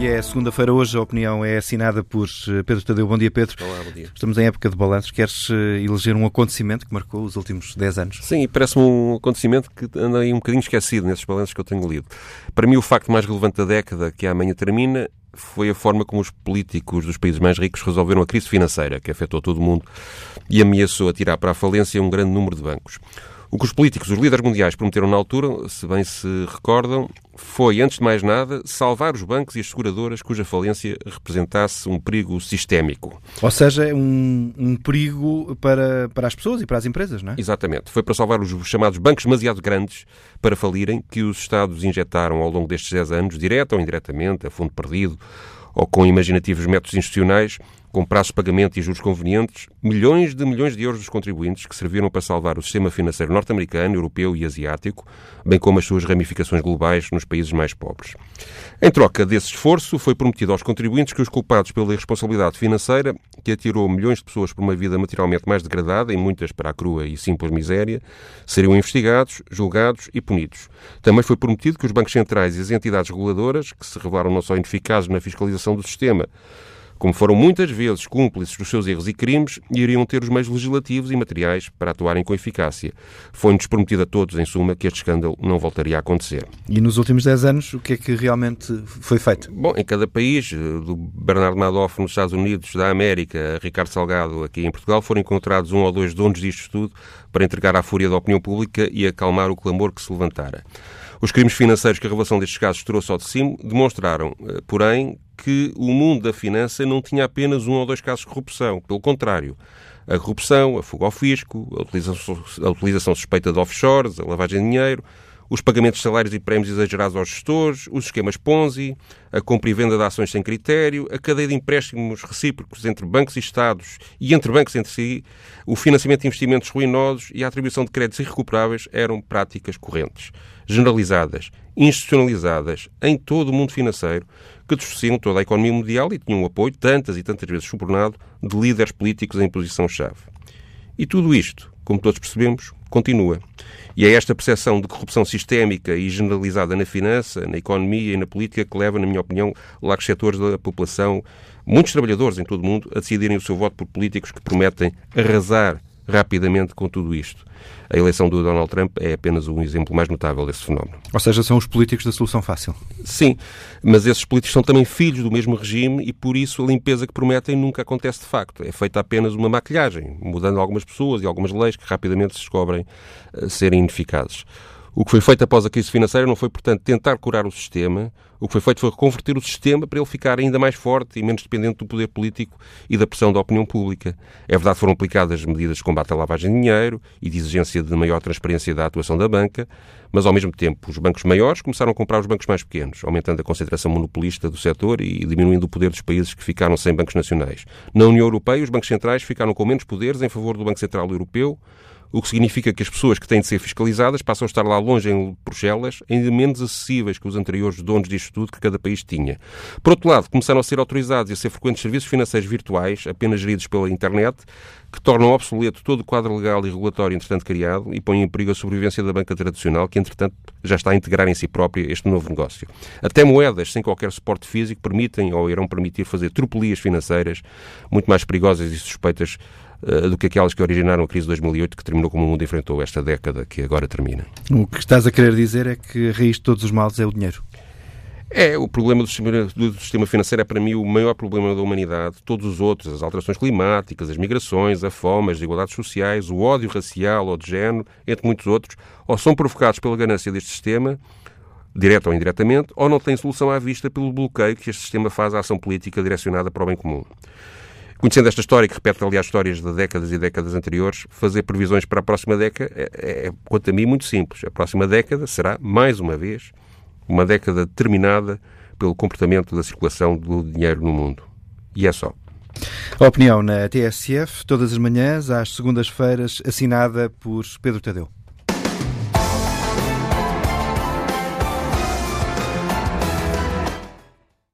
que é segunda-feira hoje. A opinião é assinada por eh, Pedro Tadeu. Bom dia, Pedro. Olá, bom dia. Estamos em época de balanços. Queres eh, eleger um acontecimento que marcou os últimos 10 anos? Sim, parece-me um acontecimento que anda aí um bocadinho esquecido nesses balanços que eu tenho lido. Para mim, o facto mais relevante da década que amanhã termina foi a forma como os políticos dos países mais ricos resolveram a crise financeira que afetou todo o mundo e ameaçou atirar para a falência um grande número de bancos. O que os políticos, os líderes mundiais, prometeram na altura, se bem se recordam, foi, antes de mais nada, salvar os bancos e as seguradoras cuja falência representasse um perigo sistémico. Ou seja, um, um perigo para, para as pessoas e para as empresas, não é? Exatamente. Foi para salvar os chamados bancos demasiado grandes para falirem que os Estados injetaram ao longo destes 10 anos, direto ou indiretamente, a fundo perdido, ou com imaginativos métodos institucionais, com prazos de pagamento e juros convenientes, milhões de milhões de euros dos contribuintes que serviram para salvar o sistema financeiro norte-americano, europeu e asiático, bem como as suas ramificações globais nos países mais pobres. Em troca desse esforço, foi prometido aos contribuintes que os culpados pela irresponsabilidade financeira, que atirou milhões de pessoas para uma vida materialmente mais degradada, e muitas para a crua e simples miséria, seriam investigados, julgados e punidos. Também foi prometido que os bancos centrais e as entidades reguladoras, que se revelaram não só ineficazes na fiscalização do sistema, como foram muitas vezes cúmplices dos seus erros e crimes, iriam ter os meios legislativos e materiais para atuarem com eficácia. Foi-nos prometido a todos, em suma, que este escândalo não voltaria a acontecer. E nos últimos 10 anos, o que é que realmente foi feito? Bom, em cada país, do Bernardo Madoff nos Estados Unidos, da América, Ricardo Salgado aqui em Portugal, foram encontrados um ou dois donos disto tudo para entregar à fúria da opinião pública e acalmar o clamor que se levantara. Os crimes financeiros que a revelação destes casos trouxe ao de cima demonstraram, eh, porém, que o mundo da finança não tinha apenas um ou dois casos de corrupção. Pelo contrário, a corrupção, a fuga ao fisco, a utilização, a utilização suspeita de offshores, a lavagem de dinheiro, os pagamentos de salários e prémios exagerados aos gestores, os esquemas Ponzi, a compra e venda de ações sem critério, a cadeia de empréstimos recíprocos entre bancos e Estados e entre bancos entre si, o financiamento de investimentos ruinosos e a atribuição de créditos irrecuperáveis eram práticas correntes, generalizadas, institucionalizadas em todo o mundo financeiro, que distorciam toda a economia mundial e tinham o apoio, tantas e tantas vezes subornado, de líderes políticos em posição-chave. E tudo isto, como todos percebemos, continua. E é esta percepção de corrupção sistémica e generalizada na finança, na economia e na política que leva, na minha opinião, largos setores da população, muitos trabalhadores em todo o mundo, a decidirem o seu voto por políticos que prometem arrasar rapidamente com tudo isto. A eleição do Donald Trump é apenas um exemplo mais notável desse fenómeno. Ou seja, são os políticos da solução fácil. Sim, mas esses políticos são também filhos do mesmo regime e por isso a limpeza que prometem nunca acontece de facto. É feita apenas uma maquilhagem, mudando algumas pessoas e algumas leis que rapidamente se descobrem uh, serem ineficazes. O que foi feito após a crise financeira não foi, portanto, tentar curar o sistema. O que foi feito foi reconverter o sistema para ele ficar ainda mais forte e menos dependente do poder político e da pressão da opinião pública. É verdade que foram aplicadas medidas de combate à lavagem de dinheiro e de exigência de maior transparência da atuação da banca, mas, ao mesmo tempo, os bancos maiores começaram a comprar os bancos mais pequenos, aumentando a concentração monopolista do setor e diminuindo o poder dos países que ficaram sem bancos nacionais. Na União Europeia, os bancos centrais ficaram com menos poderes em favor do Banco Central Europeu, o que significa que as pessoas que têm de ser fiscalizadas passam a estar lá longe em Bruxelas, ainda menos acessíveis que os anteriores donos disto tudo que cada país tinha. Por outro lado, começaram a ser autorizados e a ser frequentes serviços financeiros virtuais, apenas geridos pela internet, que tornam obsoleto todo o quadro legal e regulatório entretanto criado e põem em perigo a sobrevivência da banca tradicional, que entretanto já está a integrar em si própria este novo negócio. Até moedas sem qualquer suporte físico permitem ou irão permitir fazer tropelias financeiras muito mais perigosas e suspeitas do que aquelas que originaram a crise de 2008, que terminou como o mundo enfrentou esta década que agora termina. O que estás a querer dizer é que a raiz de todos os males é o dinheiro. É, o problema do sistema, do sistema, financeiro é para mim o maior problema da humanidade. Todos os outros, as alterações climáticas, as migrações, a fome, as desigualdades sociais, o ódio racial ou de género, entre muitos outros, ou são provocados pela ganância deste sistema, direta ou indiretamente, ou não têm solução à vista pelo bloqueio que este sistema faz à ação política direcionada para o bem comum. Conhecendo esta história, que repete, aliás, histórias de décadas e décadas anteriores, fazer previsões para a próxima década é, é, quanto a mim, muito simples. A próxima década será, mais uma vez, uma década determinada pelo comportamento da circulação do dinheiro no mundo. E é só. A opinião na TSF, todas as manhãs, às segundas-feiras, assinada por Pedro Tadeu.